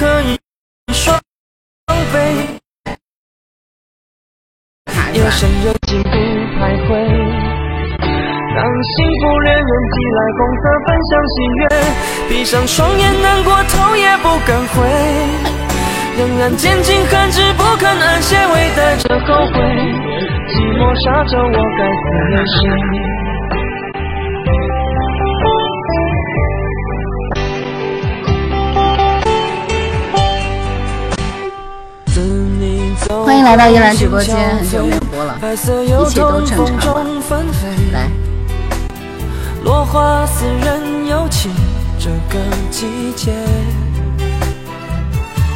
可以双飞。夜深人静不徘徊，当幸福恋人寄来红色分享喜悦，闭上双眼难过头也不敢回，仍然坚尽寒枝不肯安歇，微带着后悔，寂寞沙洲我该思念谁？欢迎来到依兰直播间，很久没有播了，一切都正常吧？来，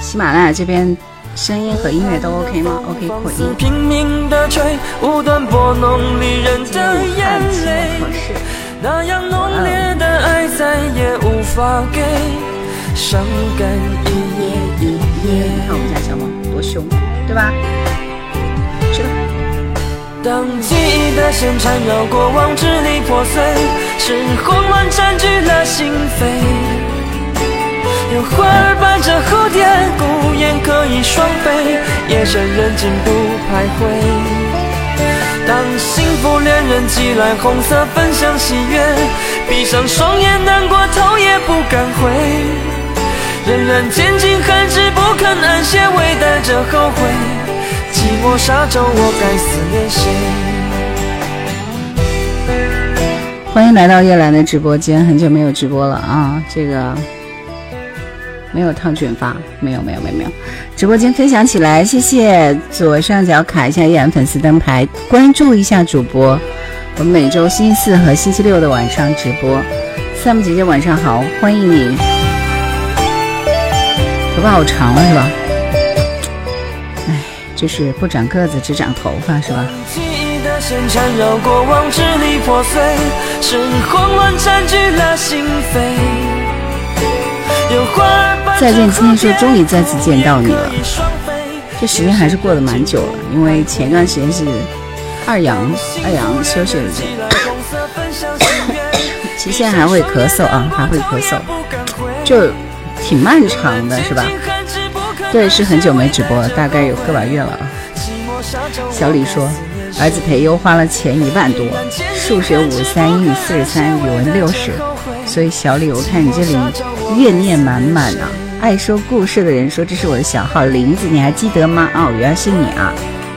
喜马拉雅这边声音和音乐都 OK 吗？OK 扩音。今天武汉你看我们家小猫多凶。对吧？去吧。当记忆的线缠绕过往，支离破碎，是慌乱占据了心扉。有花儿伴着蝴蝶，孤雁可以双飞，夜深人静不徘徊。当幸福恋人寄来红色分享喜悦，闭上双眼难过头也不敢回。仍然坚尽寒枝不肯安歇，微带着后悔。寂寞沙洲，我该思念谁？欢迎来到叶兰的直播间，很久没有直播了啊！这个没有烫卷发，没有没有没有没有。直播间分享起来，谢谢左上角卡一下叶兰粉丝灯牌，关注一下主播。我们每周星期四和星期六的晚上直播。，Sam 姐姐晚上好，欢迎你。头发好长了是吧？哎，就是不长个子只长头发是吧？再见，今天说终于再次见到你了。这时间还是过得蛮久了，因为前段时间是二阳，二阳休息了一天。其实现在还会咳嗽啊，还会咳嗽，就。挺漫长的，是吧？对，是很久没直播了，大概有个把月了啊。小李说，儿子培优花了钱一万多，数学五十三，英语四十三，语文六十。所以小李，我看你这里怨念满满啊。爱说故事的人说这是我的小号林子，你还记得吗？哦，原来是你啊，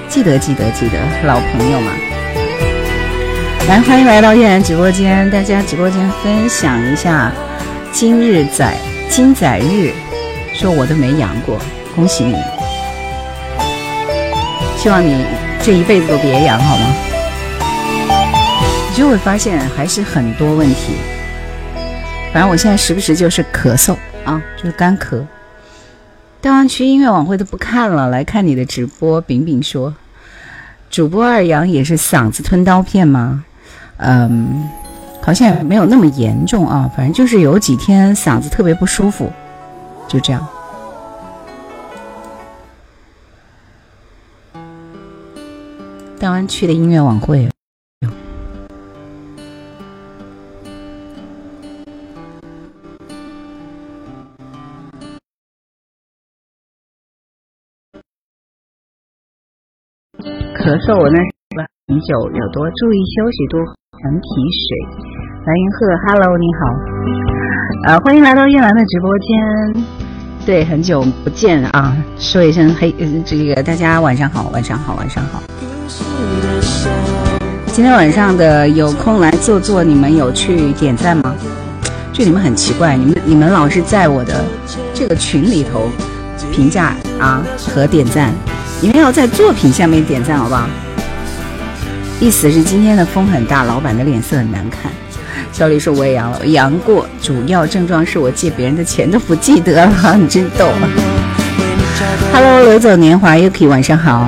记得记得记得，老朋友嘛。来，欢迎来到叶然直播间，大家直播间分享一下今日仔。金仔日，说我都没阳过，恭喜你！希望你这一辈子都别阳，好吗？你就会发现还是很多问题。反正我现在时不时就是咳嗽啊，就是干咳。大湾区音乐晚会都不看了，来看你的直播。饼饼说，主播二阳也是嗓子吞刀片吗？嗯。好像也没有那么严重啊，反正就是有几天嗓子特别不舒服，就这样。大湾去的音乐晚会，咳嗽我那很久，有多注意休息，多喝提水。白云鹤，Hello，你好，呃，欢迎来到叶兰的直播间。对，很久不见啊，说一声嘿，这个大家晚上好，晚上好，晚上好。今天晚上的有空来坐坐，你们有去点赞吗？就你们很奇怪，你们你们老是在我的这个群里头评价啊和点赞，你们要在作品下面点赞好不好？意思是今天的风很大，老板的脸色很难看。小李说我也阳了，阳过，主要症状是我借别人的钱都不记得了，你真逗。Hello，流走年华，Yuki，晚上好。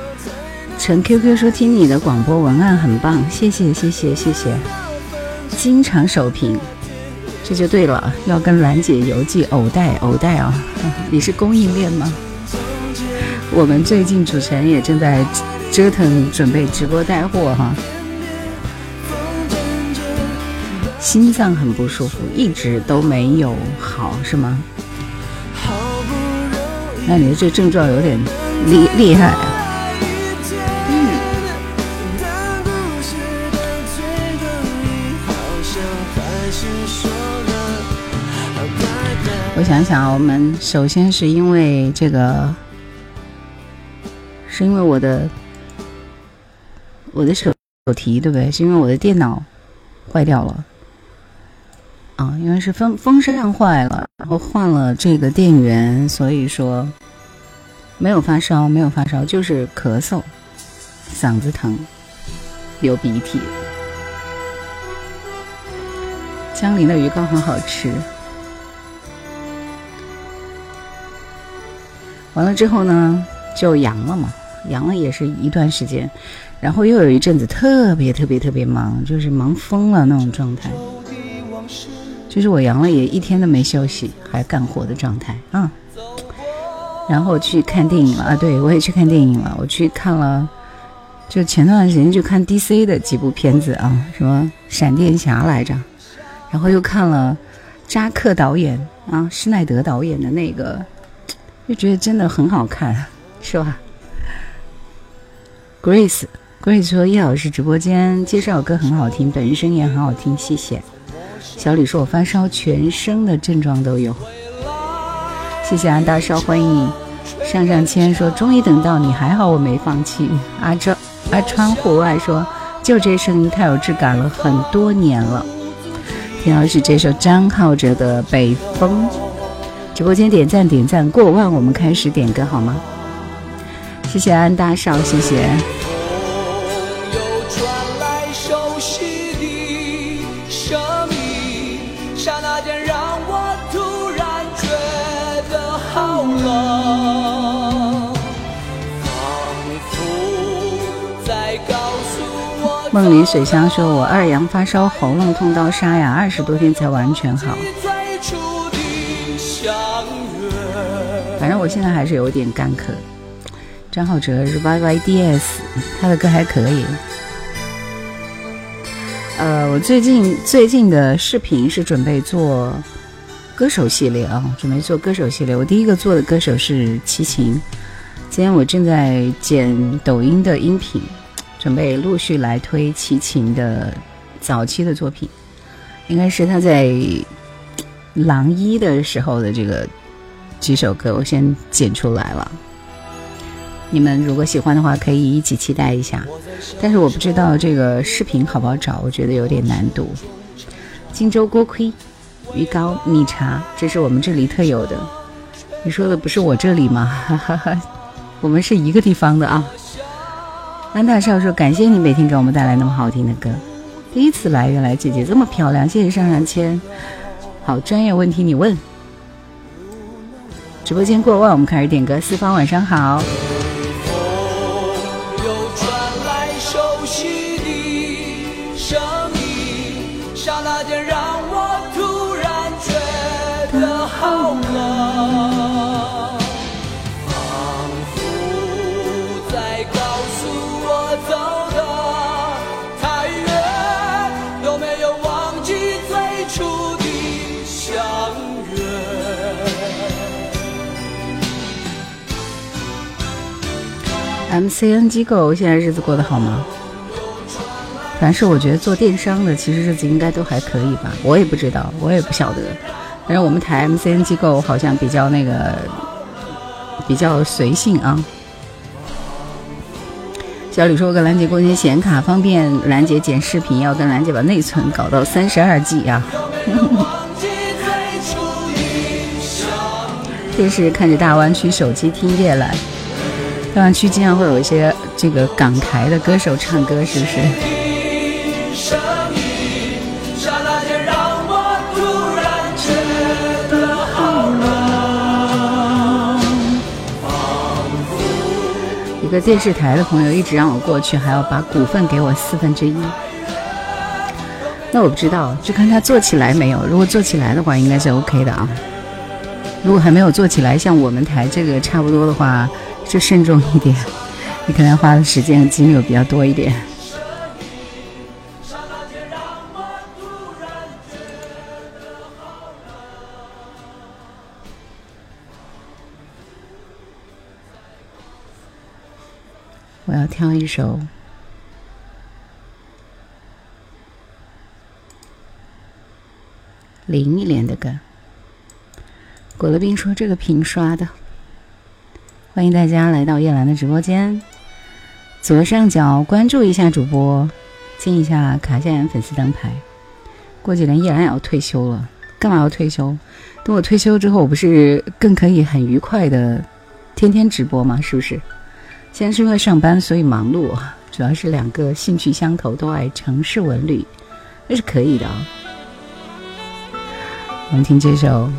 陈 QQ 说：“听你的广播文案很棒，谢谢谢谢谢谢。”经常首屏，这就对了。要跟兰姐邮寄藕带藕带啊！你是供应链吗？我们最近主持人也正在折腾准备直播带货哈。心脏很不舒服，一直都没有好，是吗？那你的这症状有点厉厉害。我想想，我们首先是因为这个，是因为我的我的手手提对不对？是因为我的电脑坏掉了。啊，因为是风风扇坏了，然后换了这个电源，所以说没有发烧，没有发烧，就是咳嗽、嗓子疼、流鼻涕。江陵的鱼糕很好吃。完了之后呢，就阳了嘛，阳了也是一段时间，然后又有一阵子特别特别特别忙，就是忙疯了那种状态。就是我阳了也一天都没休息，还干活的状态啊。然后去看电影了啊，对我也去看电影了。我去看了，就前段时间就看 DC 的几部片子啊，什么闪电侠来着，然后又看了扎克导演啊，施耐德导演的那个，就觉得真的很好看，是吧？Grace，Grace 说叶老师直播间介绍歌很好听，本身也很好听，谢谢。小李说：“我发烧，全身的症状都有。”谢谢安大少，欢迎你。上上签说：“终于等到你，还好我没放弃。”阿川阿川户外说：“就这声音太有质感了，很多年了。”田老师这首张浩哲的《北风》。直播间点赞点赞过万，我们开始点歌好吗？谢谢安大少，谢谢。梦里水乡说：“我二阳发烧，喉咙痛到沙哑，二十多天才完全好。正我现在还是有点干咳。”张浩哲是 Y Y D S，他的歌还可以。呃，我最近最近的视频是准备做歌手系列啊，准备做歌手系列。我第一个做的歌手是齐秦，今天我正在剪抖音的音频。准备陆续来推齐秦的早期的作品，应该是他在狼一的时候的这个几首歌，我先剪出来了。你们如果喜欢的话，可以一起期待一下。但是我不知道这个视频好不好找，我觉得有点难度。荆州锅盔、鱼糕、米茶，这是我们这里特有的。你说的不是我这里吗？哈哈哈，我们是一个地方的啊。安大少说：“感谢你每天给我们带来那么好听的歌。第一次来，原来姐姐这么漂亮。谢谢上上签。好，专业问题你问。直播间过万，我们开始点歌。四方晚上好。C N 机构现在日子过得好吗？凡是我觉得做电商的，其实日子应该都还可以吧。我也不知道，我也不晓得。反正我们台 MCN 机构好像比较那个，比较随性啊。小李说：“我跟兰姐过些显卡方便，兰姐剪视频要跟兰姐把内存搞到三十二 G 啊。这是看着大湾区手机听夜来。”大湾区经常会有一些这个港台的歌手唱歌，是不是？一个电视台的朋友一直让我过去，还要把股份给我四分之一。那我不知道，就看他做起来没有。如果做起来的话，应该是 OK 的啊。如果还没有做起来，像我们台这个差不多的话。就慎重一点。你可能花的时间和精力比较多一点。我要挑一首林忆莲的歌。果乐冰说：“这个屏刷的。”欢迎大家来到叶兰的直播间，左上角关注一下主播，进一下卡夏言粉丝灯牌。过几年叶兰也要退休了，干嘛要退休？等我退休之后，我不是更可以很愉快的天天直播吗？是不是？现在是因为上班，所以忙碌。主要是两个兴趣相投，都爱城市文旅，那是可以的啊。我们听这首《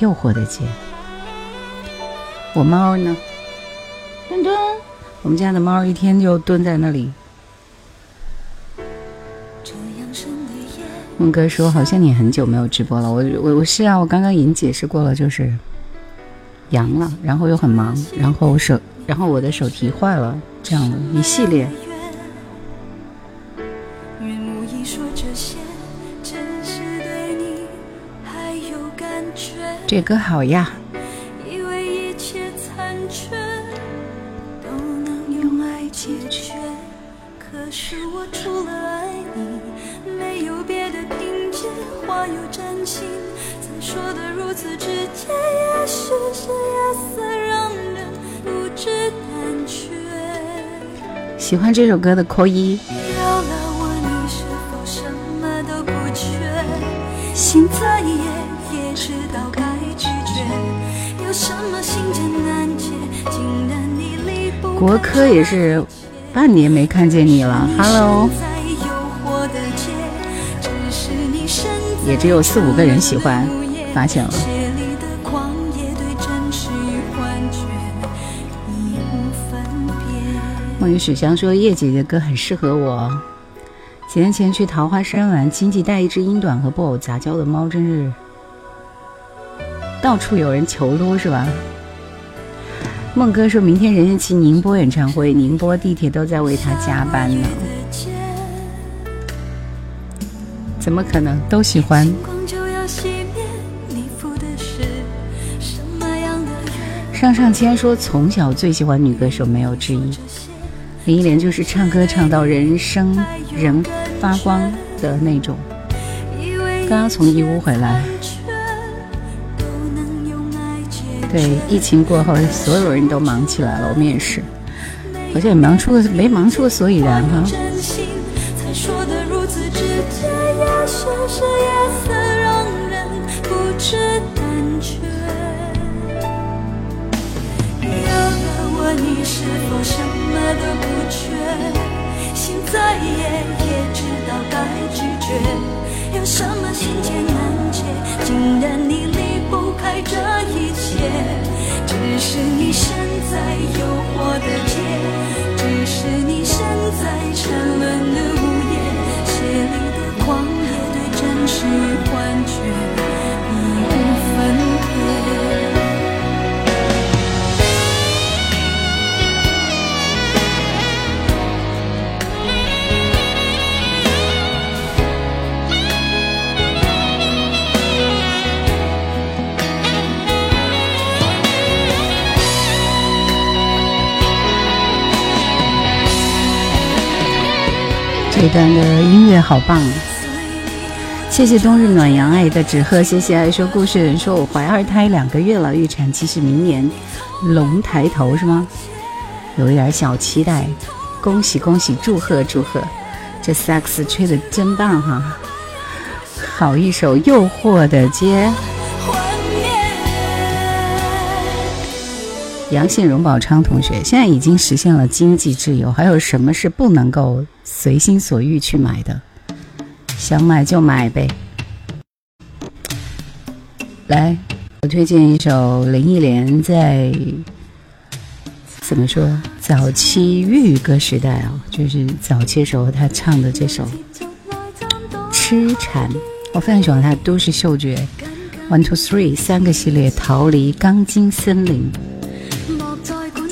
诱惑的街》。我猫呢？墩墩，我们家的猫一天就蹲在那里。梦哥说：“好像你很久没有直播了。”我我我是啊，我刚刚已经解释过了，就是阳了，然后又很忙，然后手。然后我的手提坏了，这样的一系列。这歌好呀。喜欢这首歌的扣一。国科也是半年没看见你了，Hello。也只有四五个人喜欢，发现了。梦雨水香说：“叶姐姐歌很适合我。几年前去桃花山玩，亲戚带一只英短和布偶杂交的猫，真是到处有人求撸，是吧？”梦哥说：“明天任贤齐宁波演唱会，宁波地铁都在为他加班呢。”怎么可能？都喜欢。上上签说：“从小最喜欢女歌手，没有之一。”林忆莲就是唱歌唱到人生人发光的那种。刚刚从义乌回来，对，疫情过后，所有人都忙起来了，我们也是，好像也忙出个没忙出个所以然哈。你是否什么都不缺？心再野也知道该拒绝。有什么心结难解？竟然你离不开这一切。只是你身在诱惑的街，只是你身在沉沦的午夜，血里的狂野对真实与幻觉已无分这段的音乐好棒！谢谢冬日暖阳爱的纸鹤，谢谢爱说故事人说我怀二胎两个月了，预产期是明年龙抬头是吗？有一点小期待，恭喜恭喜，祝贺祝贺！这萨克斯吹的真棒哈！好一首诱惑的街。杨信荣宝昌同学，现在已经实现了经济自由，还有什么是不能够随心所欲去买的？想买就买呗。来，我推荐一首林忆莲在怎么说？早期粤语歌时代啊，就是早期时候他唱的这首《痴缠》，我非常喜欢他《都市嗅觉》One Two Three 三个系列，逃离钢筋森林。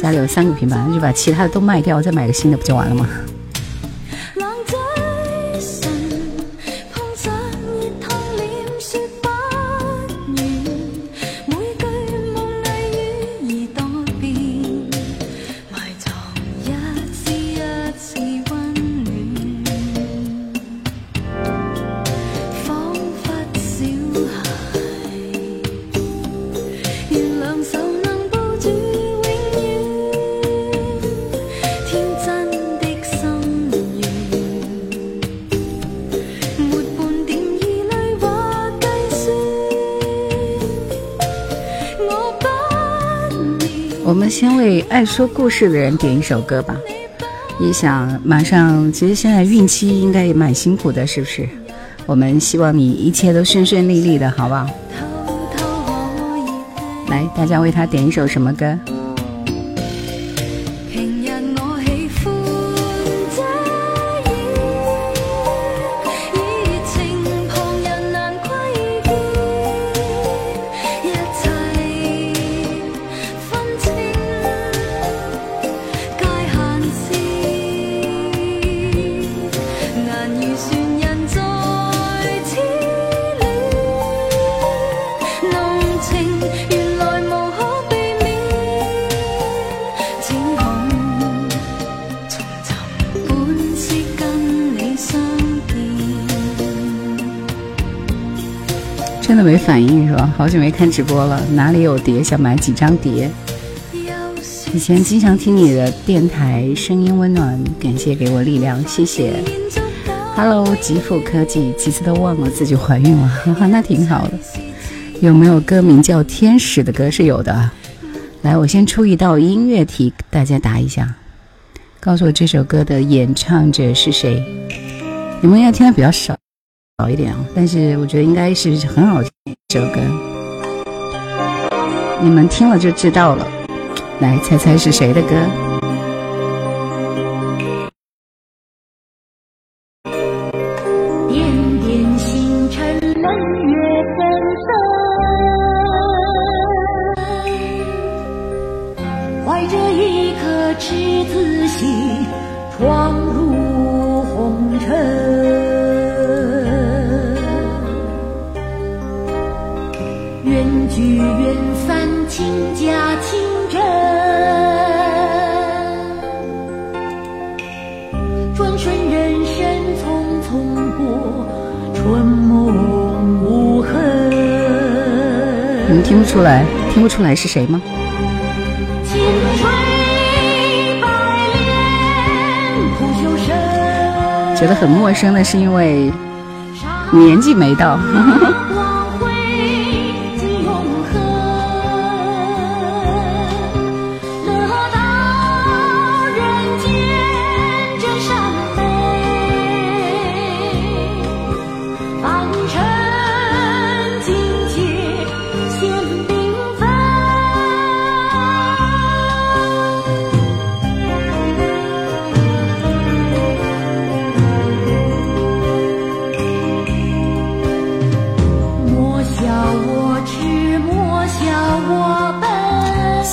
家里有三个平板，那就把其他的都卖掉，再买个新的不就完了吗？爱说故事的人点一首歌吧。你想马上，其实现在孕期应该也蛮辛苦的，是不是？我们希望你一切都顺顺利利的，好不好？来，大家为他点一首什么歌？久没看直播了，哪里有碟？想买几张碟？以前经常听你的电台，声音温暖，感谢给我力量，谢谢。Hello，极富科技，几次都忘了自己怀孕了，哈哈那挺好的。有没有歌名叫《天使》的歌？是有的。来，我先出一道音乐题，大家答一下，告诉我这首歌的演唱者是谁？你们应该听的比较少。少一点啊，但是我觉得应该是很好听这首歌，你们听了就知道了。来猜猜是谁的歌？聚远散，亲家亲真。转瞬人生匆匆过，春梦无痕。你们听不出来？听不出来是谁吗？觉得很陌生的是因为年纪没到。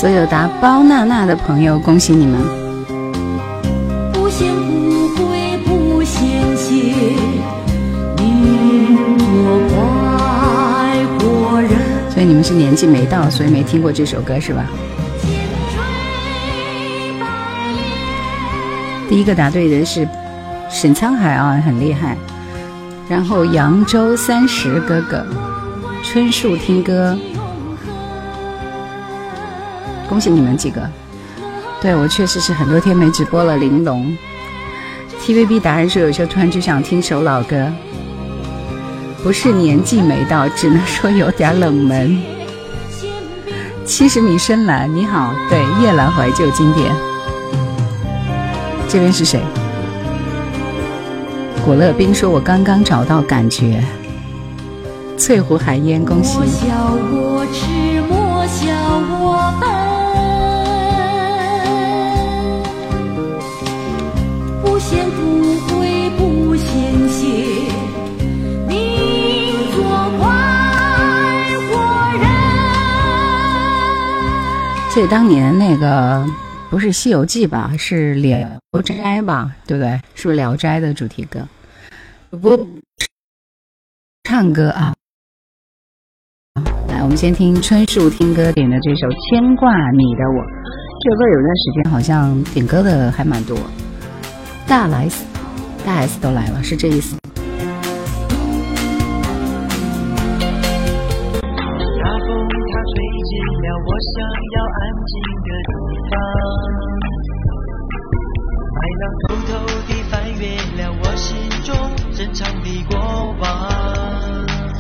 所有答包娜娜的朋友，恭喜你们！不嫌不贵，不嫌谢，你做快活人。所以你们是年纪没到，所以没听过这首歌是吧？第一个答对的是沈沧海啊，很厉害。然后扬州三十哥哥，春树听歌。恭喜你们几个！对我确实是很多天没直播了。玲珑，TVB 达人说有时候突然就想听首老歌，不是年纪没到，只能说有点冷门。七十米深蓝，你好，对夜阑怀旧经典。这边是谁？果乐冰说：“我刚刚找到感觉。”翠湖寒烟，恭喜。所以当年那个不是《西游记》吧，是《聊斋》吧，对不对？是不是《聊斋》的主题歌？不，唱歌啊！来，我们先听春树听歌点的这首《牵挂你的我》。这首歌有段时间好像点歌的还蛮多，大来大 S 都来了，是这意思。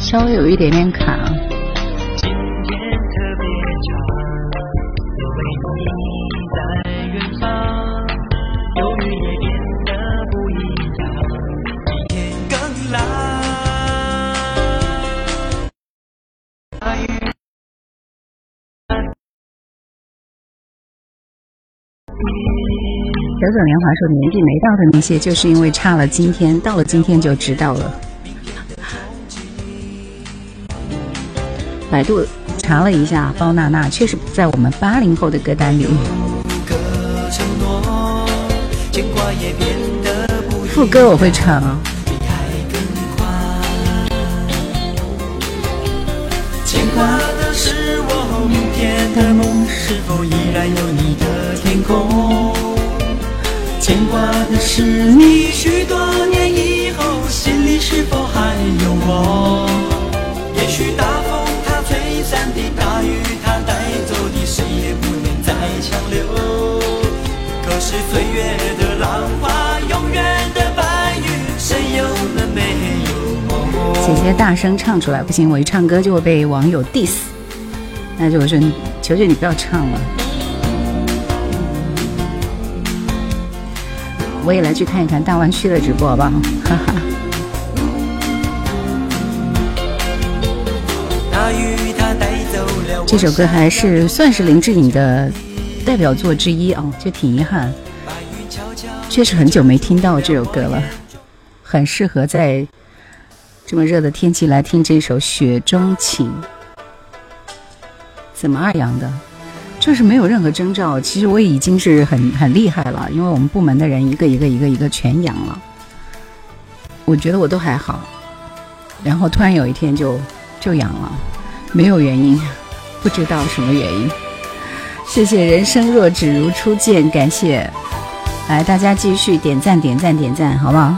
稍微有一点点卡。九九年华说年纪没到的那些，就是因为差了今天，到了今天就知道了。百度查了一下，包娜娜确实在我们八零后的歌单里。副歌我会唱。牵挂的是我明天的梦，是否依然有你的天空？牵挂的是你，许多年以后，心里是否还有我？也许大风它吹散的，大雨它带走的，谁也不能再强留。可是岁月的浪花，永远的白云，谁又能没有姐姐大声唱出来不行，我一唱歌就会被网友 diss。那就我说，求求你不要唱了。我也来去看一看大湾区的直播好不好，哈哈。这首歌还是算是林志颖的代表作之一啊，就挺遗憾，确实很久没听到这首歌了，很适合在这么热的天气来听这首《雪中情》。怎么二阳的？就是没有任何征兆，其实我已经是很很厉害了，因为我们部门的人一个一个一个一个全阳了，我觉得我都还好，然后突然有一天就就阳了，没有原因，不知道什么原因。谢谢人生若只如初见，感谢，来大家继续点赞点赞点赞，好不好？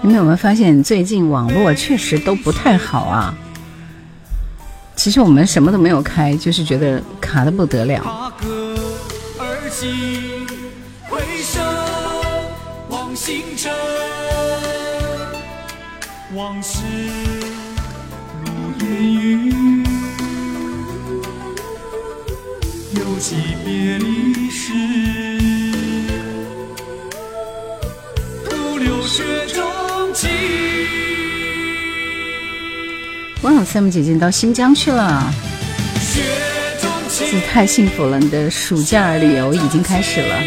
你们有没有发现最近网络确实都不太好啊？其实我们什么都没有开，就是觉得卡的不得了。哇，三木姐姐到新疆去了，这太幸福了！你的暑假旅游已经开始了。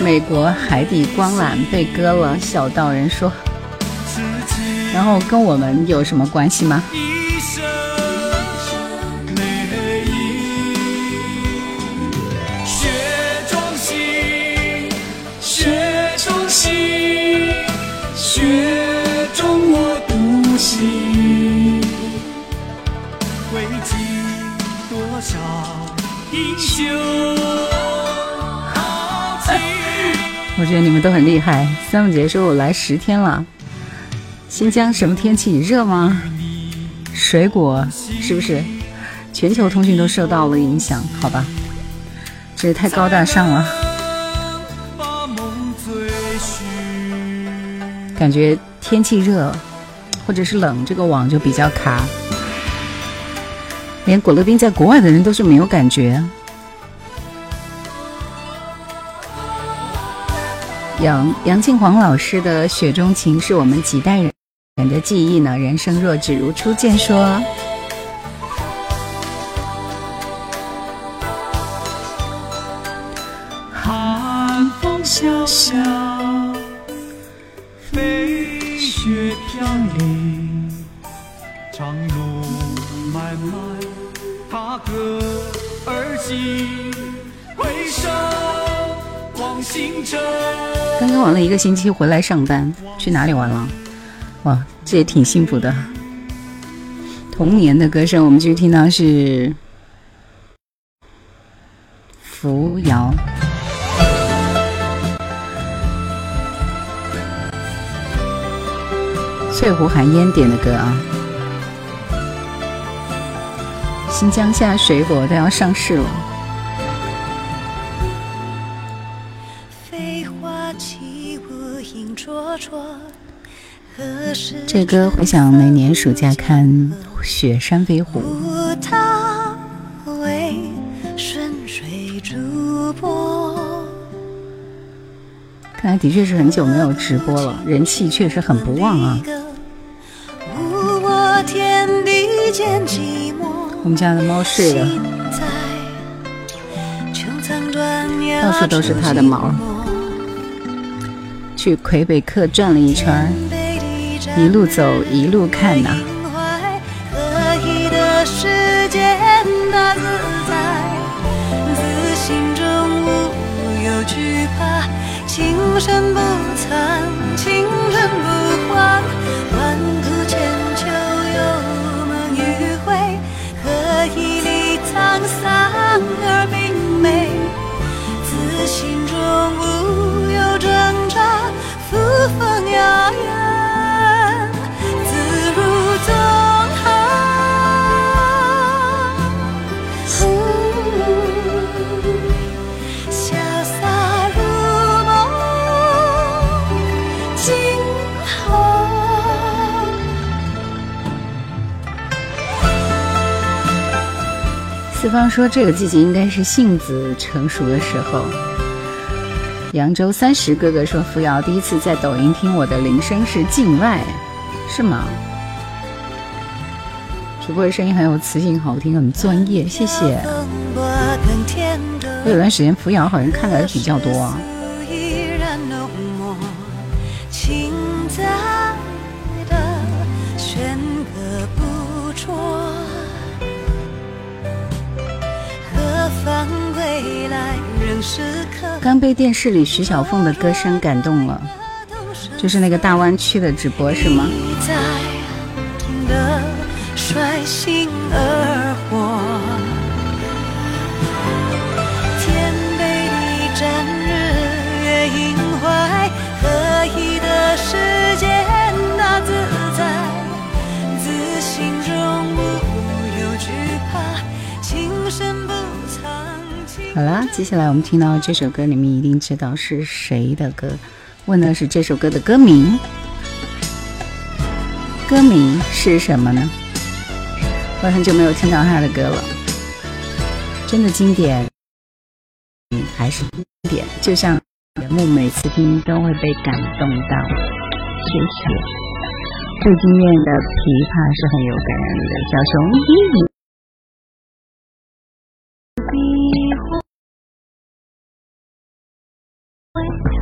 美国海底光缆被割了，小道人说，然后跟我们有什么关系吗？我觉得你们都很厉害。三木姐说：“我来十天了，新疆什么天气？热吗？水果是不是？全球通讯都受到了影响？好吧，这也太高大上了。感觉天气热或者是冷，这个网就比较卡。连果乐冰在国外的人都是没有感觉。”杨杨庆煌老师的《雪中情》是我们几代人人的记忆呢。人生若只如初见，说。寒风萧萧，飞雪飘零，长路漫漫踏歌而行，回首望星辰。刚刚玩了一个星期，回来上班，去哪里玩了？哇，这也挺幸福的。童年的歌声，我们继续听到是扶摇。翠湖寒烟点的歌啊，新疆现在水果都要上市了。这歌回想每年暑假看《雪山飞狐》。看来的确是很久没有直播了，人气确实很不旺啊。我们家的猫睡了，到处都是它的毛。去魁北克转了一圈，一路走一路看呐。情深不残，情深不换，万古千秋有梦余晖，何以历沧桑而明媚？自心中方说：“这个季节应该是杏子成熟的时候。”扬州三十哥哥说：“扶摇第一次在抖音听我的铃声是境外，是吗？主播的声音很有磁性，好听，很专业，谢谢。我有段时间扶摇好像看的还比较多啊。”刚被电视里徐小凤的歌声感动了，就是那个大湾区的直播是吗？好啦，接下来我们听到这首歌，你们一定知道是谁的歌。问的是这首歌的歌名，歌名是什么呢？我很久没有听到他的歌了，真的经典，还是经典。就像节目每次听都会被感动到，谢谢。最惊艳的琵琶是很有感染力的，小熊。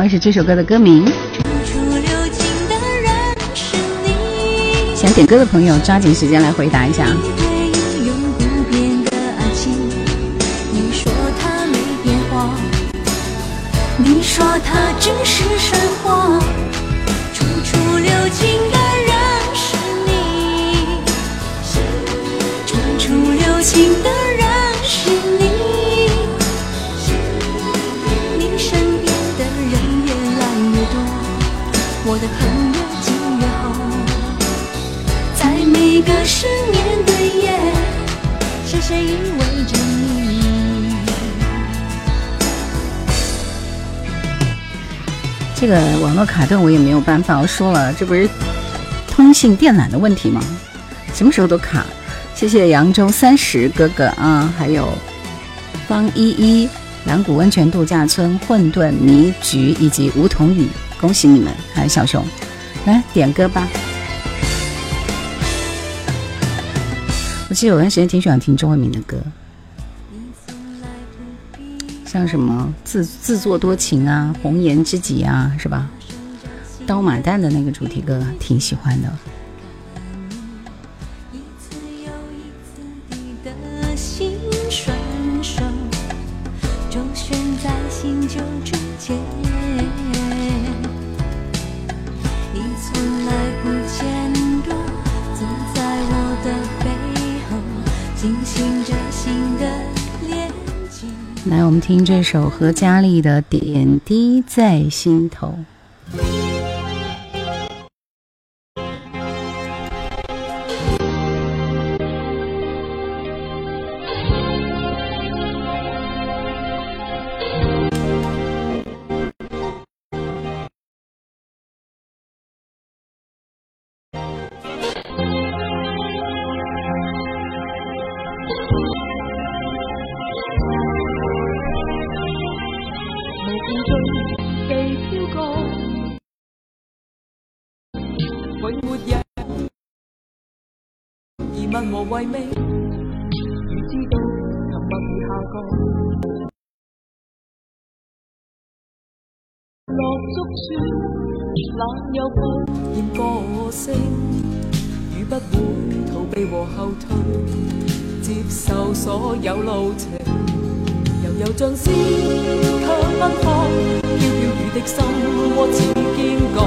我问到是这首歌的歌名。处处留情的人是你。想点歌的朋友，抓紧时间来回答一下。你说它只是神话，处处留情的人是你，处处留情的一个失眠的夜，是谁依偎着你？这个网络卡顿我也没有办法，我说了，这不是通信电缆的问题吗？什么时候都卡。谢谢扬州三十哥哥啊，还有方依依、蓝谷温泉度假村、混沌迷局以及梧桐雨，恭喜你们！还有小熊，来点歌吧。我记得有段时间挺喜欢听周慧敏的歌，像什么自自作多情啊、红颜知己啊，是吧？刀马旦的那个主题歌挺喜欢的。这首何嘉丽的《点滴在心头》。为味，如知道沉默已下降。落足处，冷又不厌个性，雨不会逃避和后退，接受所有路程。悠悠像诗，却奔放，飘飘雨的心窝似坚强，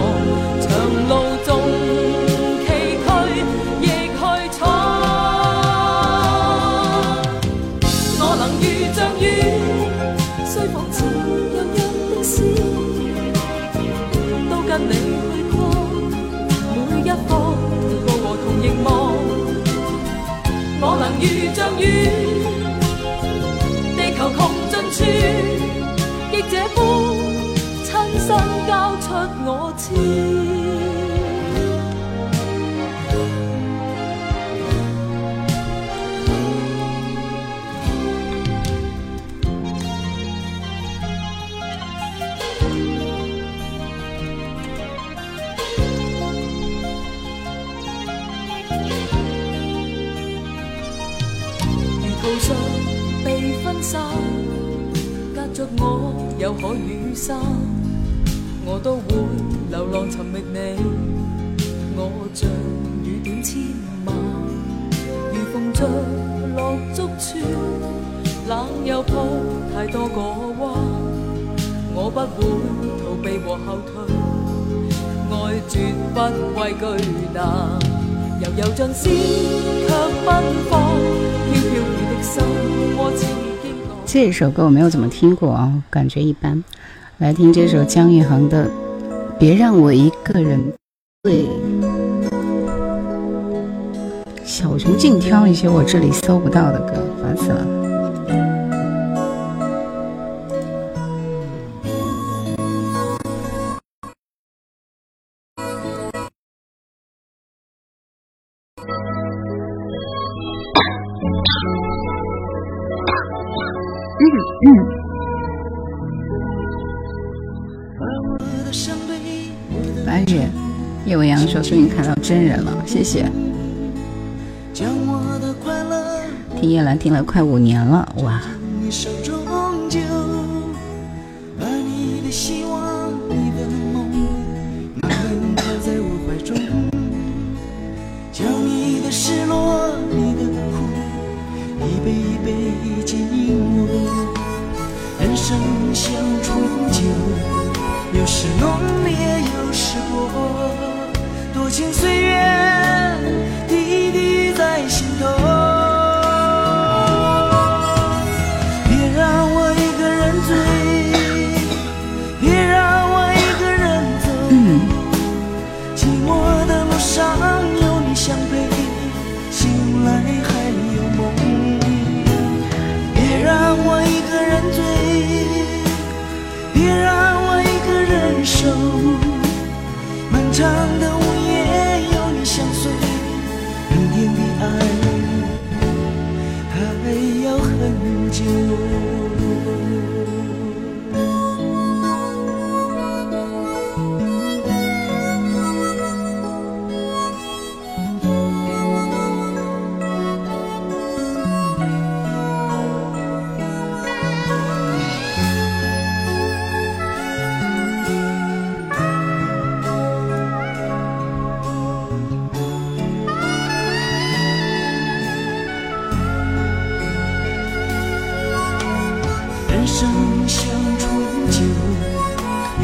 能如像雨，地球穷尽处，亦这般亲身交出我痴隔。着我有海与山，我都会流浪寻觅你。我像雨点千万，如风着落足处，冷又抱太多个弯。我不会逃避和后退，爱绝不畏惧难。悠悠像诗，却奔放，飘飘雨的心窝。这首歌我没有怎么听过啊，感觉一般。来听这首姜育恒的《别让我一个人对》。小熊净挑一些我这里搜不到的歌，烦死了。说终于看到真人了，谢谢。听叶兰听了快五年了，哇！痛也有时过，多情岁月。人生像醇酒，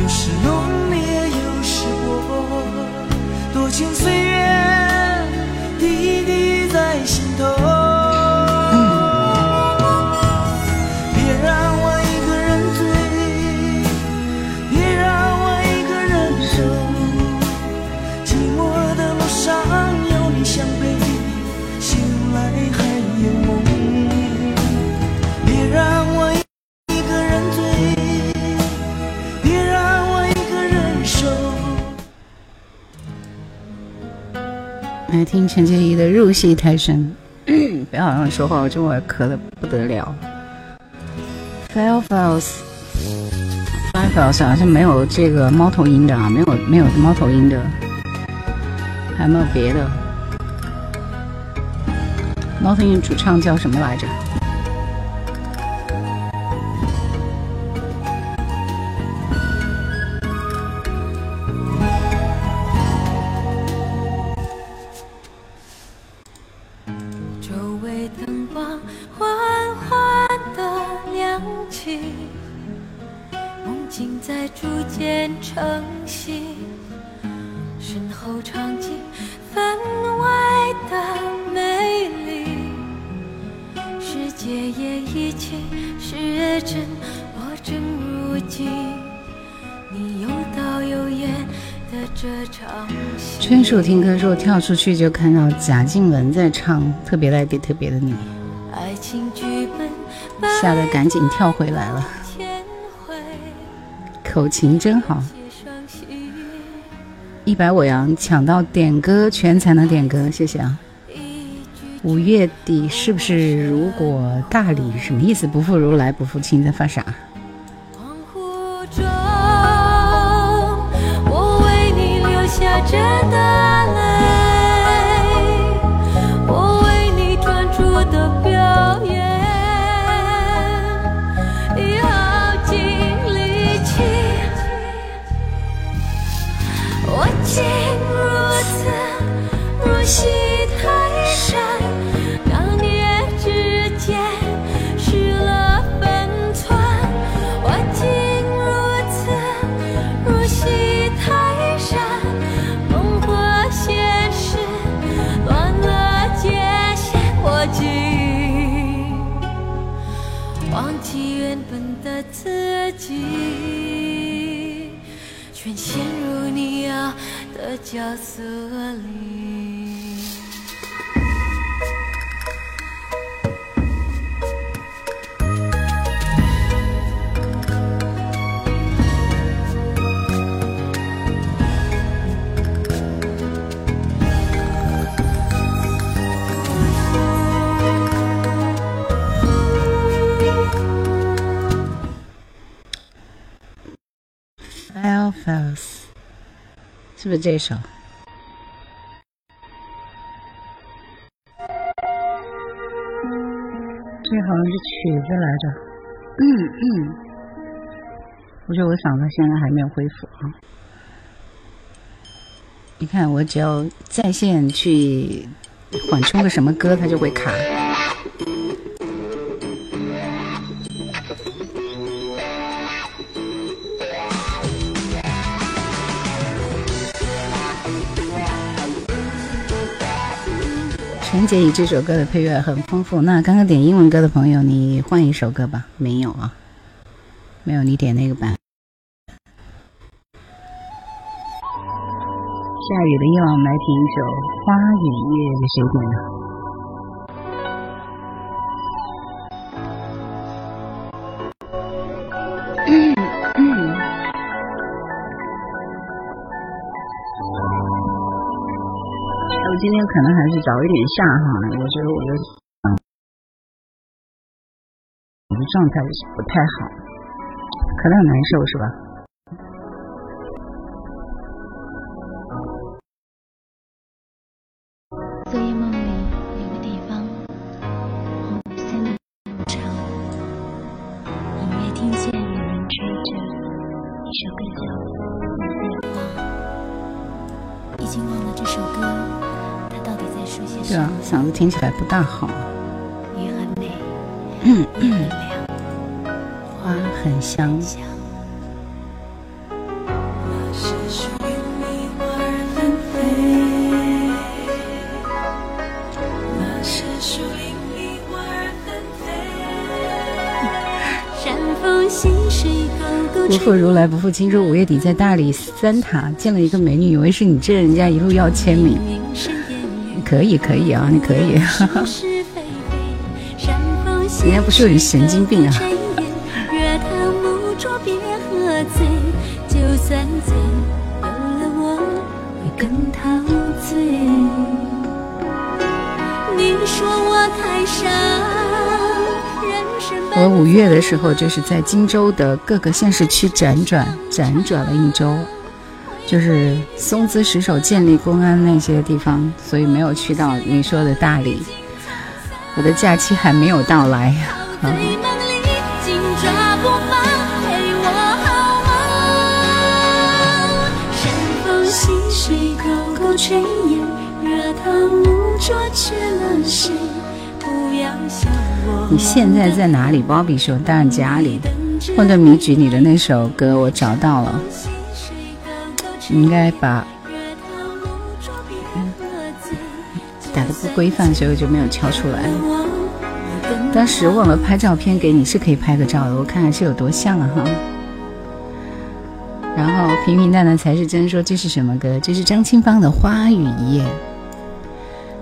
有时浓烈，有时薄，多情来听陈洁仪的《入戏太深》，不要让我说话，我这会儿咳的不得了。File Files，File Files 好像没有这个猫头鹰的啊，没有没有猫头鹰的，还有没有别的？猫头鹰主唱叫什么来着？树听歌说跳出去就看到贾静雯在唱《特别的爱给特别的你》，吓得赶紧跳回来了，口琴真好。一百我阳抢到点歌权才能点歌，谢谢啊。五月底是不是如果大理什么意思？不负如来不负卿，在发啥？不是这首？这好像是曲子来着。嗯嗯，我觉得我嗓子现在还没有恢复啊。你看，我只要在线去缓冲个什么歌，它就会卡。陈洁仪这首歌的配乐很丰富。那刚刚点英文歌的朋友，你换一首歌吧。没有啊，没有，你点那个版。下雨的夜晚，来听一首《花与月》，是谁点的？今天可能还是早一点下哈。我觉得我的我的状态不太好，可能很难受是吧？听起来不大好。嗯嗯，花很香。不负如来不负卿，说五月底在大理三塔见了一个美女，以为是你，这人家一路要签名。可以可以啊，你可以，人家不是你神经病啊。我五月的时候就是在荆州的各个县市区辗转，辗转了一周。就是松滋、石首、建立、公安那些地方，所以没有去到你说的大理。我的假期还没有到来。你现在在哪里？鲍比说：“当然家里。”混沌迷局里的那首歌我找到了。应该把打的不规范，所以我就没有敲出来。当时忘了拍照片给你，是可以拍个照的，我看看是有多像啊哈。然后平平淡淡才是真，说这是什么歌？这是张清芳的《花雨夜》，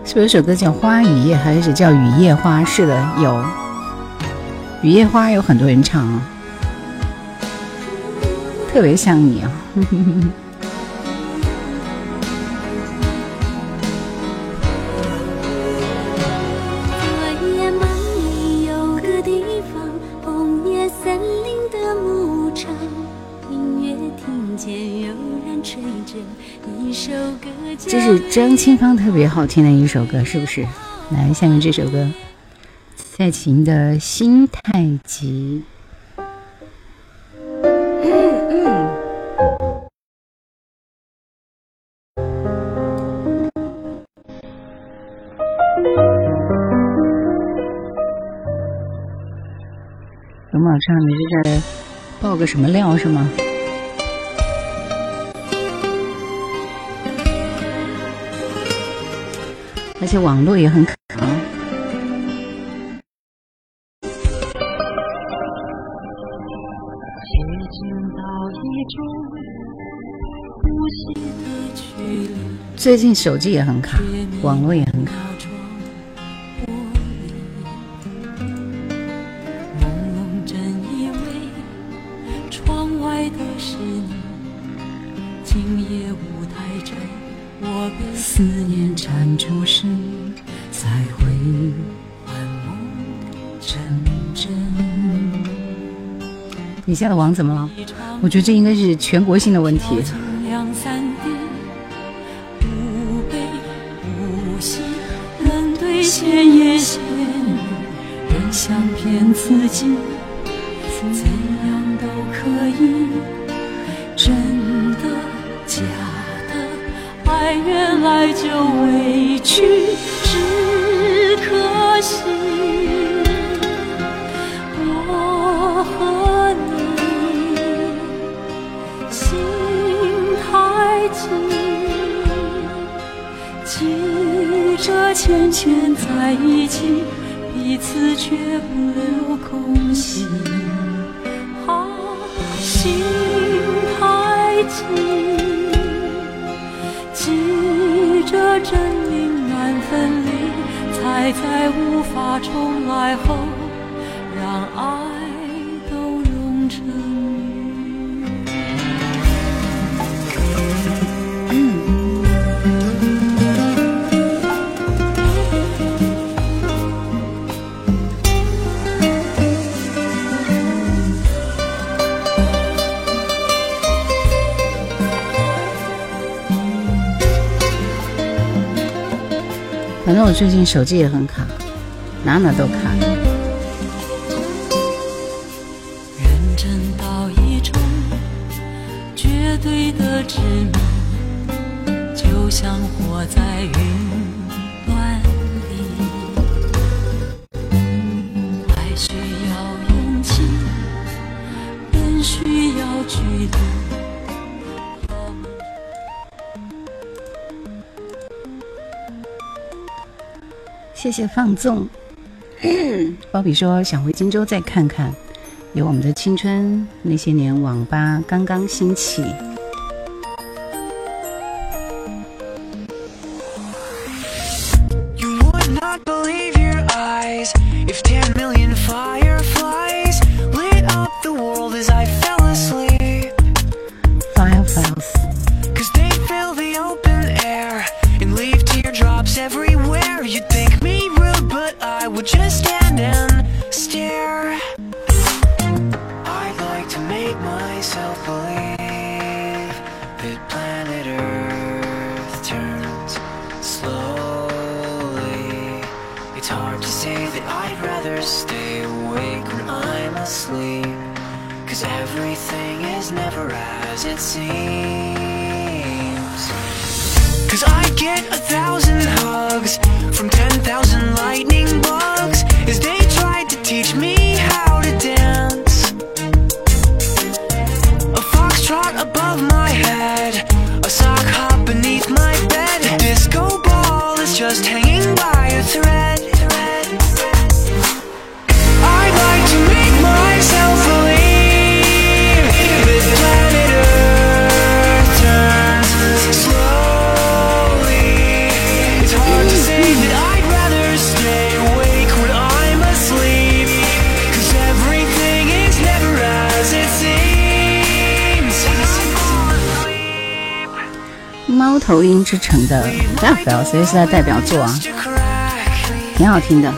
是不是有首歌叫《花雨夜》，还是叫《雨夜花》？是的，有《雨夜花》，有很多人唱啊，特别像你啊。张清芳特别好听的一首歌，是不是？来，下面这首歌，蔡琴的《心太急》。有没有唱？你是在爆个什么料是吗？而且网络也很可靠。最近手机也很卡，网络也很卡。你家的网怎么了？我觉得这应该是全国性的问题。生命难分离，才在无法重来后，让爱。最近手机也很卡，哪哪都卡。谢谢放纵，鲍比说想回荆州再看看，有我们的青春那些年，网吧刚刚兴起。头音之城的《大 f e l 所以是他代表作啊，挺好听的。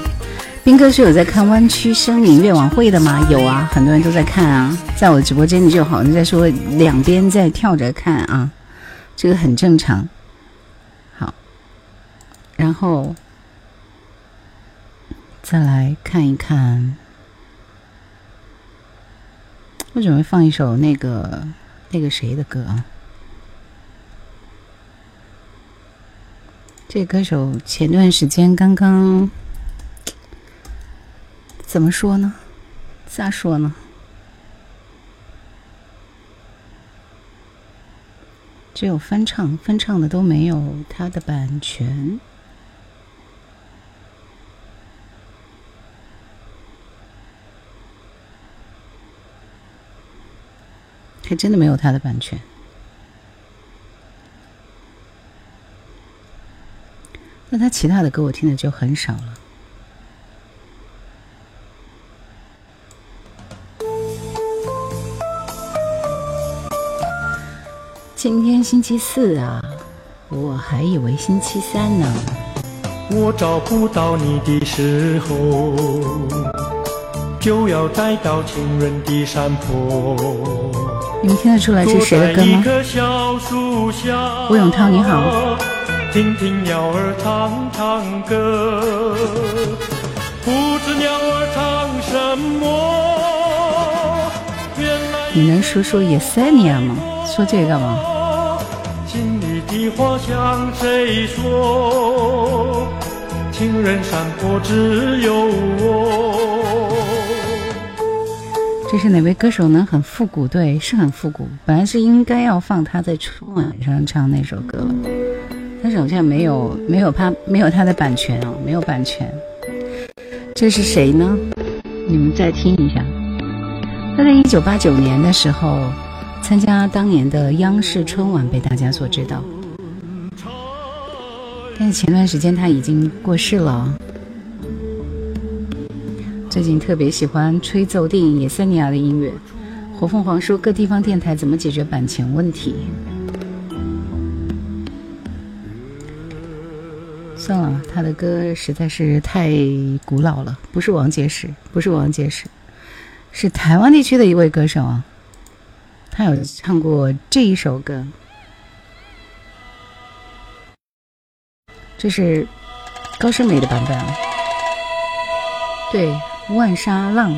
斌哥是有在看《弯曲生命》月晚会的吗？有啊，很多人都在看啊。在我直播间里就好像在说两边在跳着看啊，这个很正常。好，然后再来看一看，我准备放一首那个那个谁的歌啊。这歌手前段时间刚刚怎么说呢？咋说呢？只有翻唱，翻唱的都没有他的版权，还真的没有他的版权。那他其他的歌我听的就很少了。今天星期四啊，我还以为星期三呢。我找不到你的时候，就要待到情人的山坡。你们听得出来是谁的歌吗？吴永涛，你好。听听鸟儿唱唱歌，不知鸟儿唱什么。你能说说叶塞尼亚吗？说这个干嘛？心里的话向谁说？情人山坡只有我。这是哪位歌手呢？很复古，对，是很复古。本来是应该要放他在春晚上唱那首歌。但是好像没有没有他没有他的版权哦，没有版权。这是谁呢？你们再听一下。他在一九八九年的时候参加当年的央视春晚，被大家所知道。但是前段时间他已经过世了。最近特别喜欢吹奏电影《野森尼亚》的音乐。火凤凰说：“各地方电台怎么解决版权问题？”算了，他的歌实在是太古老了，不是王杰石，不是王杰石，是台湾地区的一位歌手啊。他有唱过这一首歌，这是高胜美的版本啊，对，万沙浪。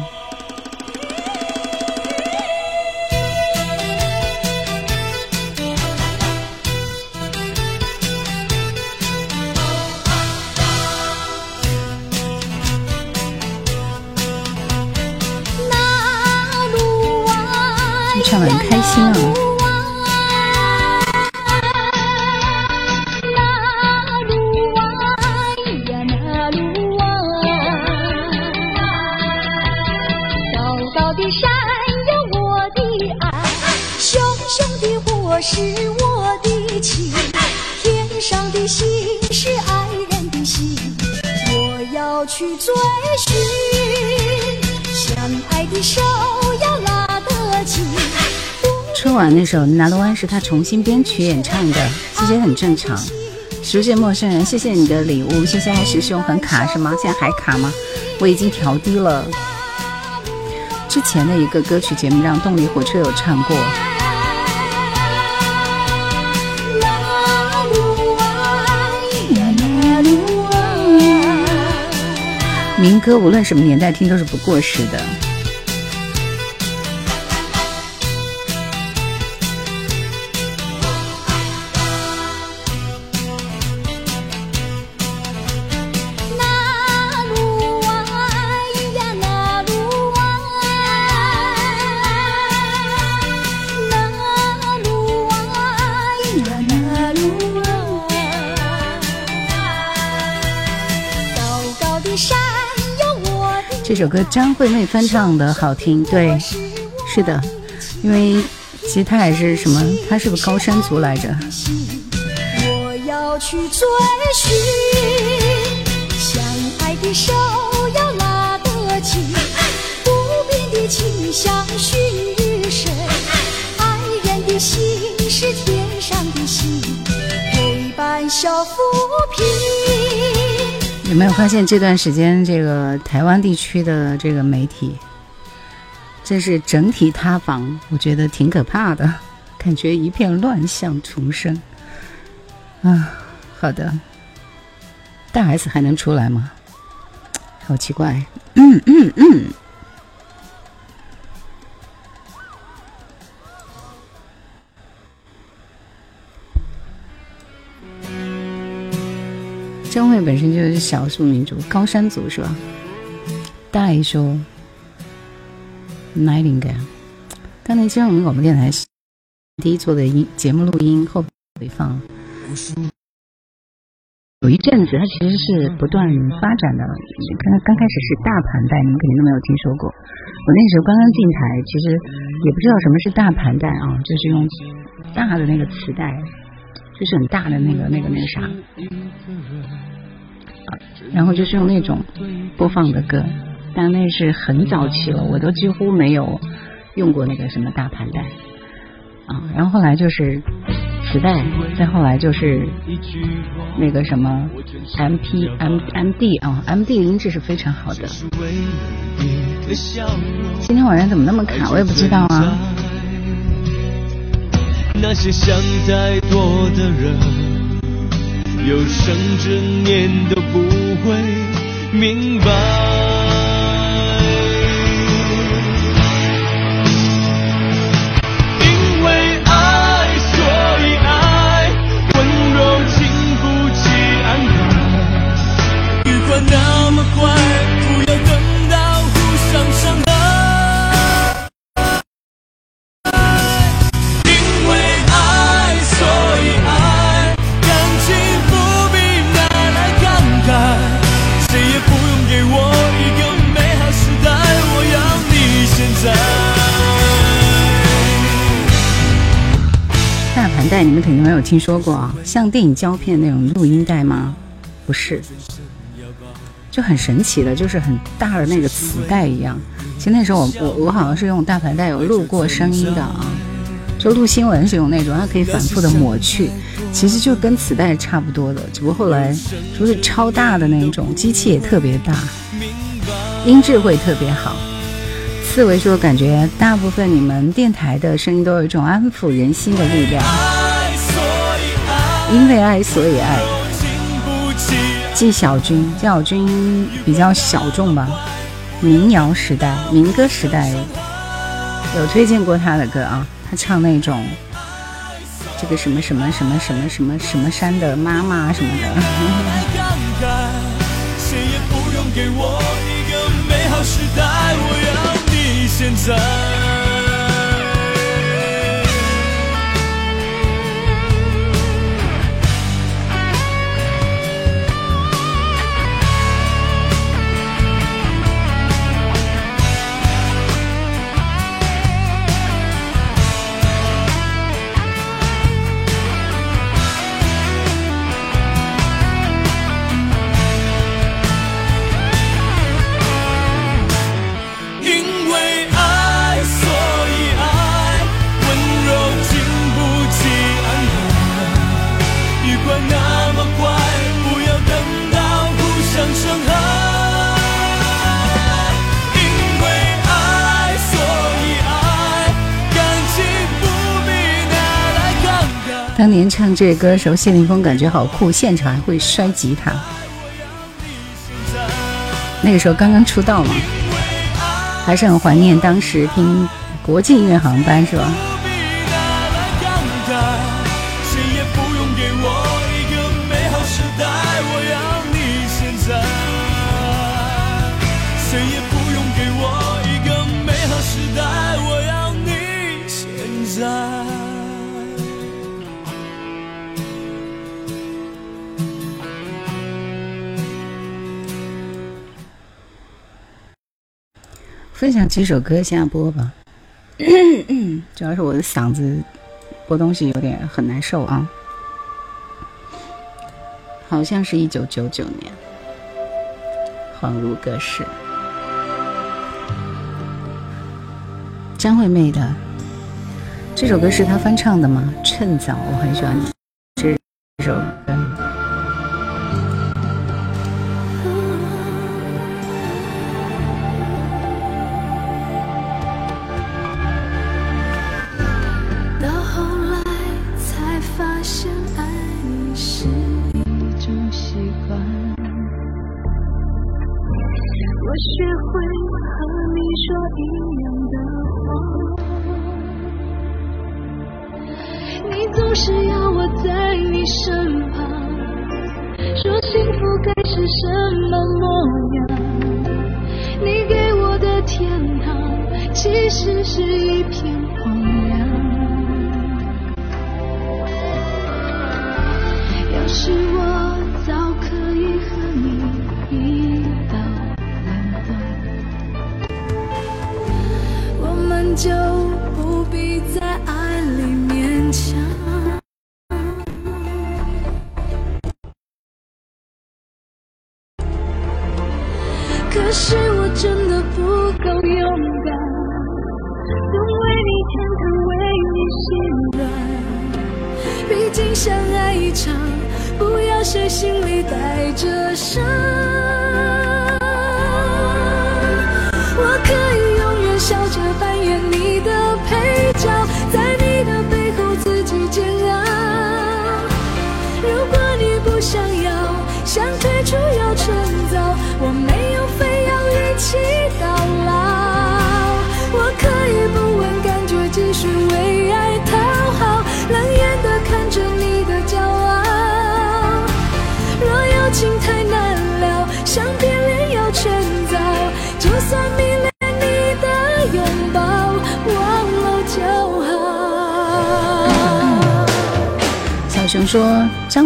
晚那首《拿罗湾》是他重新编曲演唱的，这些很正常。熟悉陌生人，谢谢你的礼物，谢谢爱师兄，很卡是吗？现在还卡吗？我已经调低了。之前的一个歌曲节目让动力火车有唱过。民歌无论什么年代听都是不过时的。首歌张惠妹翻唱的好听，对，是的，因为其实她还是什么，她是个高山族来着。我要去追寻，相爱的手要拉得紧，不变的情像熏玉水，爱人的心是天上的星，陪伴小浮萍。有没有发现这段时间这个台湾地区的这个媒体，真是整体塌房？我觉得挺可怕的，感觉一片乱象丛生。啊，好的，大 S 还能出来吗？好奇怪。嗯嗯嗯。张惠本身就是少数民族高山族是吧？大爷说，Nightingale。刚才接我们广播电台第一做的音节目录音后回放，有一阵子它其实是不断发展的。刚刚开始是大盘带，你们肯定都没有听说过。我那时候刚刚进台，其实也不知道什么是大盘带啊，就是用大的那个磁带。就是很大的那个那个那个啥，然后就是用那种播放的歌，但那是很早期了，我都几乎没有用过那个什么大盘带啊。然后后来就是磁带，再后来就是那个什么 M P M M D 啊，M D 音质是非常好的。今天晚上怎么那么卡？我也不知道啊。那些想太多的人，有生之年都不会明白。们肯定没有听说过啊，像电影胶片那种录音带吗？不是，就很神奇的，就是很大的那个磁带一样。其实那时候我我我好像是用大盘带有录过声音的啊，就录新闻是用那种，它可以反复的抹去，其实就跟磁带差不多的，只不过后来就是超大的那种，机器也特别大，音质会特别好。四维说，感觉大部分你们电台的声音都有一种安抚人心的力量。因为爱，所以爱。纪晓君，纪晓君比较小众吧，民谣时代、民歌时代有推荐过他的歌啊，他唱那种这个什么什么什么什么什么什么山的妈妈什么的。唱这歌的时候，谢霆锋感觉好酷，现场还会摔吉他。那个时候刚刚出道嘛，还是很怀念当时听国际音乐航班，是吧？分享几首歌下播吧，主要是我的嗓子播东西有点很难受啊。好像是一九九九年，恍如隔世。张惠妹的这首歌是她翻唱的吗？趁早，我很喜欢这首歌。不是要我在你身旁说幸福该是什么模样？你给我的天堂其实是一片荒凉要是我早可以和你一刀两断我们就不必在爱里勉强。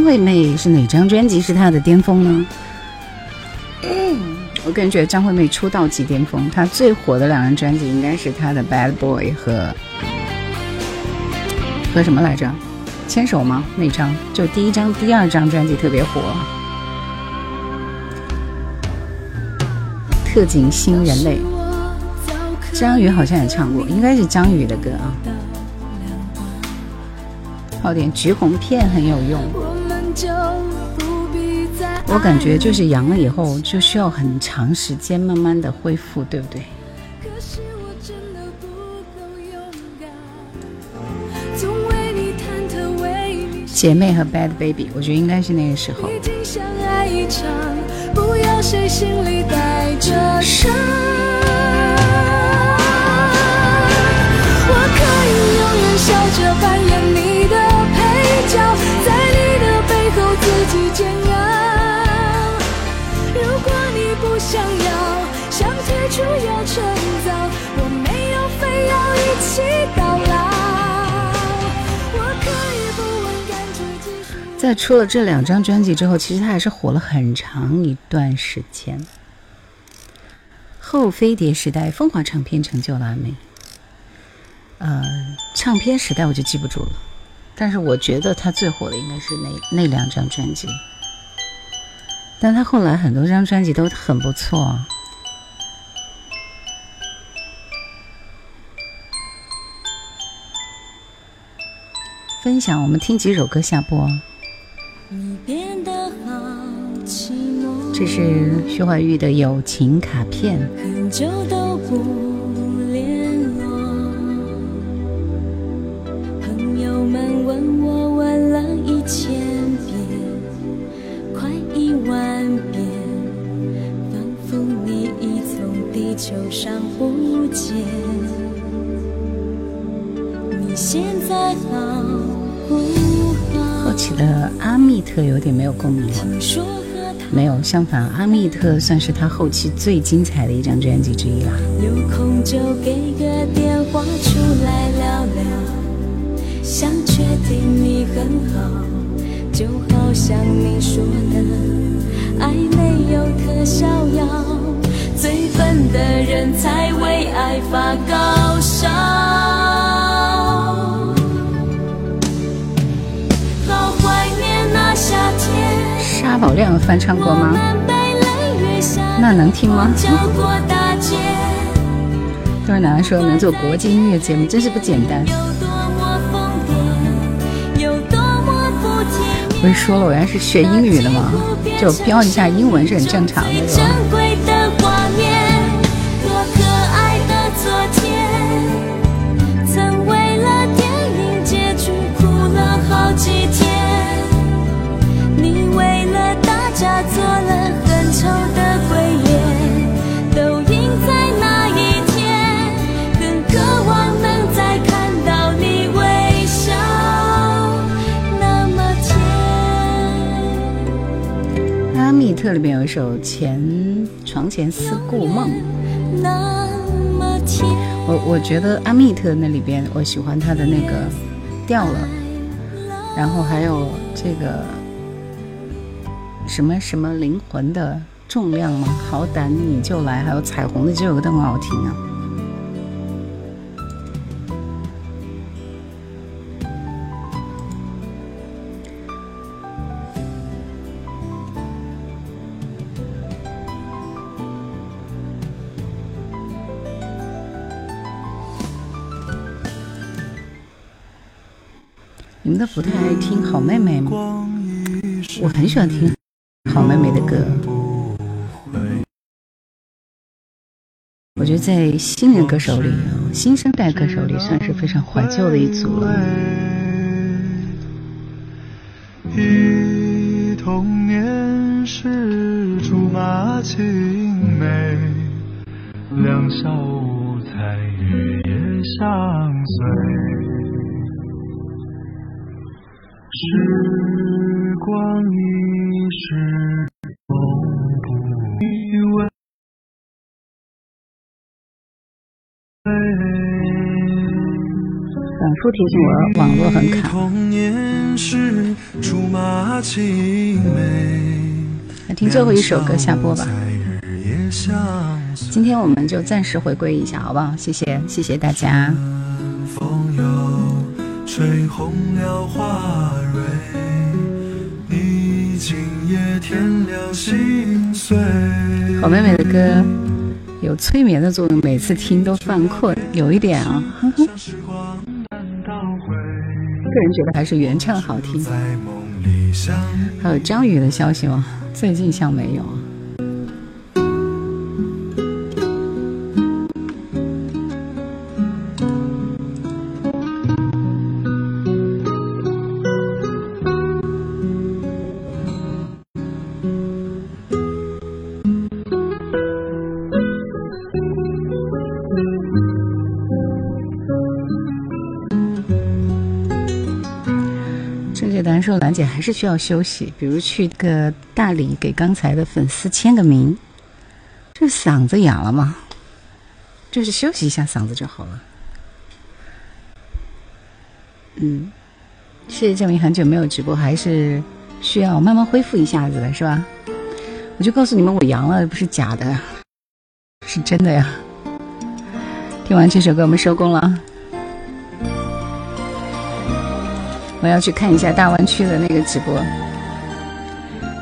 惠妹是哪张专辑是她的巅峰呢？我个人觉得张惠妹出道即巅峰，她最火的两张专辑应该是她的《Bad Boy》和和什么来着？牵手吗？那张就第一张、第二张专辑特别火，《特警新人类》。张宇好像也唱过，应该是张宇的歌啊。泡点橘红片很有用，我感觉就是阳了以后就需要很长时间慢慢的恢复，对不对？姐妹和 bad baby 我觉得应该是那个时候。我可以永远笑着扮演你的配角，在你的背后自己煎熬。想要，想退出了这两张专辑之后，其实他还是火了很长一段时间。后飞碟时代，风华唱片成就了阿妹。呃，唱片时代我就记不住了，但是我觉得他最火的应该是那那两张专辑。但他后来很多张专辑都很不错。分享，我们听几首歌下播。这是徐怀钰的友情卡片。朋友们问我问了一千从地球上不见。你现在好不好？后期的阿密特有点没有共鸣了。没有，相反，阿密特算是他后期最精彩的一张专辑之一啦。有空就给个电话出来聊聊，想确定你很好，就好像你说的，爱没有特效药，最笨的人才为爱发高烧。好怀念那夏天。沙宝亮翻唱过吗？那能听吗？都是男的说能做国际音乐节目，真是不简单。不是说了我原来是学英语的吗？就标一下英文是很正常的，假做了很丑的鬼脸，都应在那一天，更渴望能再看到你微笑那么甜。阿密特里面有一首《前床前思故梦》。我我觉得阿密特那里边，我喜欢他的那个掉了，然后还有这个什么什么灵魂的重量吗？好胆你就来，还有彩虹的这首歌都很好听啊。你们都不太爱听好妹妹吗？我很喜欢听好妹妹的歌。我觉得在新人歌手里，新生代歌手里算是非常怀旧的一组了。忆童年时竹马青梅，两小无猜日夜相随。时光一逝永不回。反复提醒我网络很卡。来听最后一首歌下播吧。今天我们就暂时回归一下，好不好？谢谢，谢谢大家。吹红了花蕊，好妹妹的歌有催眠的作用，每次听都犯困，有一点啊。个人觉得还是原唱好听。还有张宇的消息吗？最近像没有。说兰姐还是需要休息，比如去个大理给刚才的粉丝签个名。这嗓子哑了吗？就是休息一下嗓子就好了。嗯，谢谢证明很久没有直播，还是需要慢慢恢复一下子的，是吧？我就告诉你们，我阳了，不是假的，是真的呀。听完这首歌，我们收工了。我要去看一下大湾区的那个直播，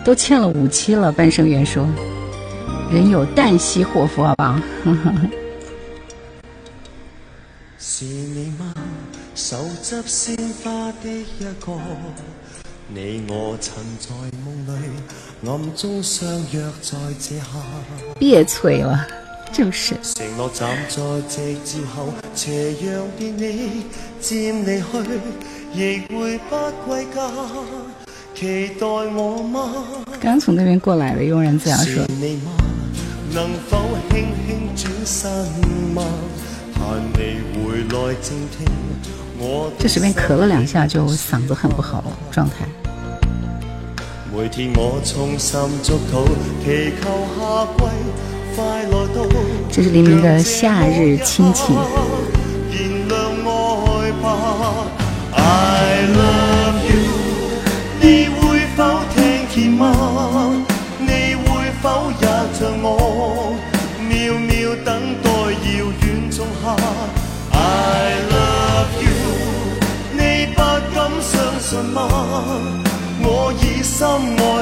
都欠了五期了。半生缘说。人有旦夕祸福，好不好？是你吗？手执鲜花的一个，你我曾在梦里暗中相约在这下。别催了，就是。承诺站在夕照后，斜阳便你渐离去，亦会不归家。期待我吗？刚从那边过来的庸人自扰说。能否轻轻转身吗？盼你回来静听我。这随便咳了两下就嗓子很不好了，状态。每天我衷心祝祷，祈求夏季。这是黎明的夏日亲情。原谅爱吧，I love you，你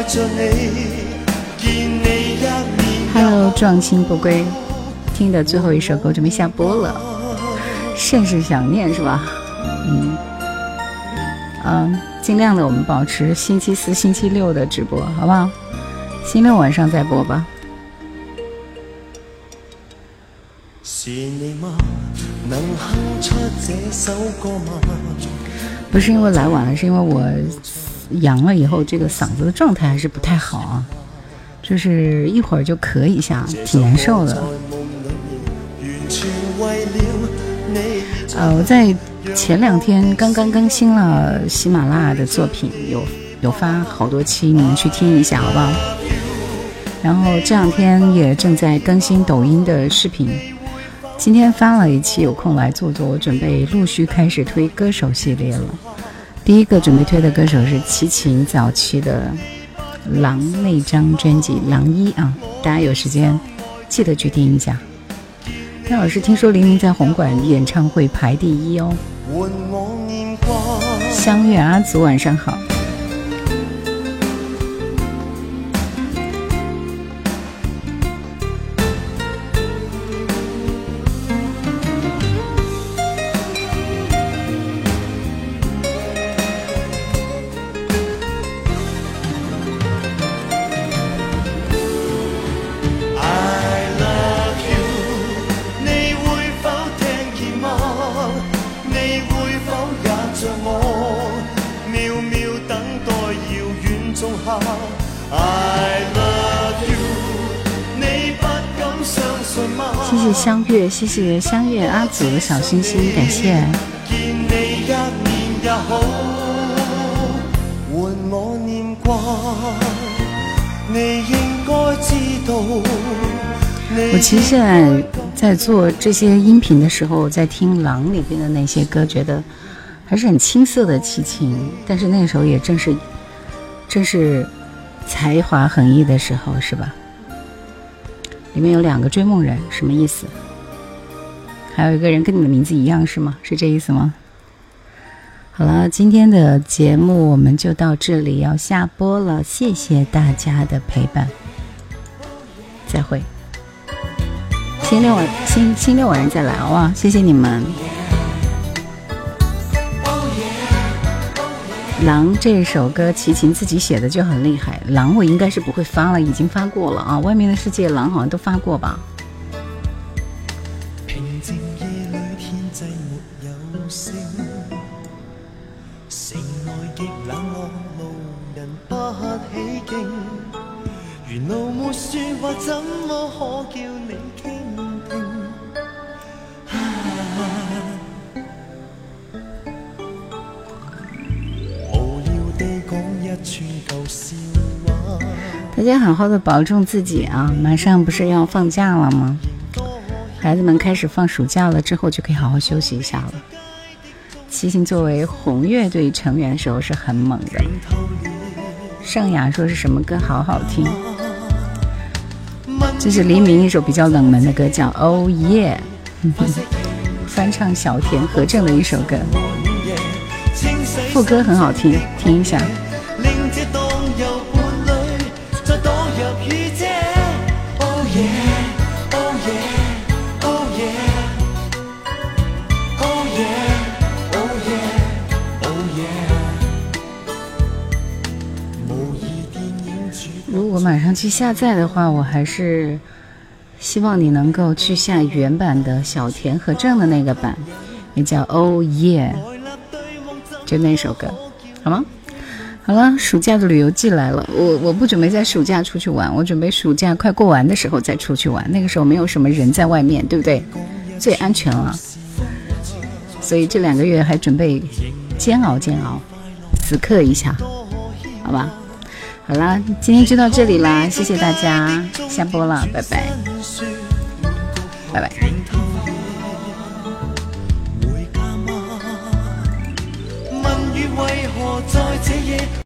见？你？Hello，壮心不归，听的最后一首歌准备下播了，甚是想念是吧？嗯，嗯，尽量的我们保持星期四、星期六的直播，好不好？星期六晚上再播吧。不是因为来晚了，是因为我阳了以后，这个嗓子的状态还是不太好啊，就是一会儿就咳一下，挺难受的。呃，我在前两天刚刚更新了喜马拉雅的作品，有有发好多期，你们去听一下好不好？然后这两天也正在更新抖音的视频。今天发了一期，有空来坐坐。我准备陆续开始推歌手系列了。第一个准备推的歌手是齐秦早期的《狼》那张专辑《狼一》啊，大家有时间记得去听一下。那老师听说黎明在红馆演唱会排第一哦。相约阿祖，晚上好。谢谢相约阿祖的小心心，感谢。我其实现在在做这些音频的时候，在听《狼》里边的那些歌，觉得还是很青涩的齐秦，但是那个时候也正是正是才华横溢的时候，是吧？里面有两个追梦人，什么意思？还有一个人跟你的名字一样是吗？是这意思吗？好了，今天的节目我们就到这里，要下播了。谢谢大家的陪伴，再会。星期六晚星星期六晚上再来好不好？谢谢你们。狼这首歌齐秦自己写的就很厉害，狼我应该是不会发了，已经发过了啊。外面的世界狼好像都发过吧。大家好好的保重自己啊！马上不是要放假了吗？孩子们开始放暑假了之后，就可以好好休息一下了。齐秦作为红乐队成员的时候是很猛的。盛雅说是什么歌好好听？这是黎明一首比较冷门的歌，叫《Oh Yeah》，翻唱小田和正的一首歌，副歌很好听，听一下。马上去下载的话，我还是希望你能够去下原版的小田和正的那个版，也叫 Oh Yeah，就那首歌，好吗？好了，暑假的旅游季来了，我我不准备在暑假出去玩，我准备暑假快过完的时候再出去玩，那个时候没有什么人在外面，对不对？最安全了，所以这两个月还准备煎熬煎熬，死磕一下，好吧？好啦，今天就到这里啦，谢谢大家，下播了，拜拜，拜拜。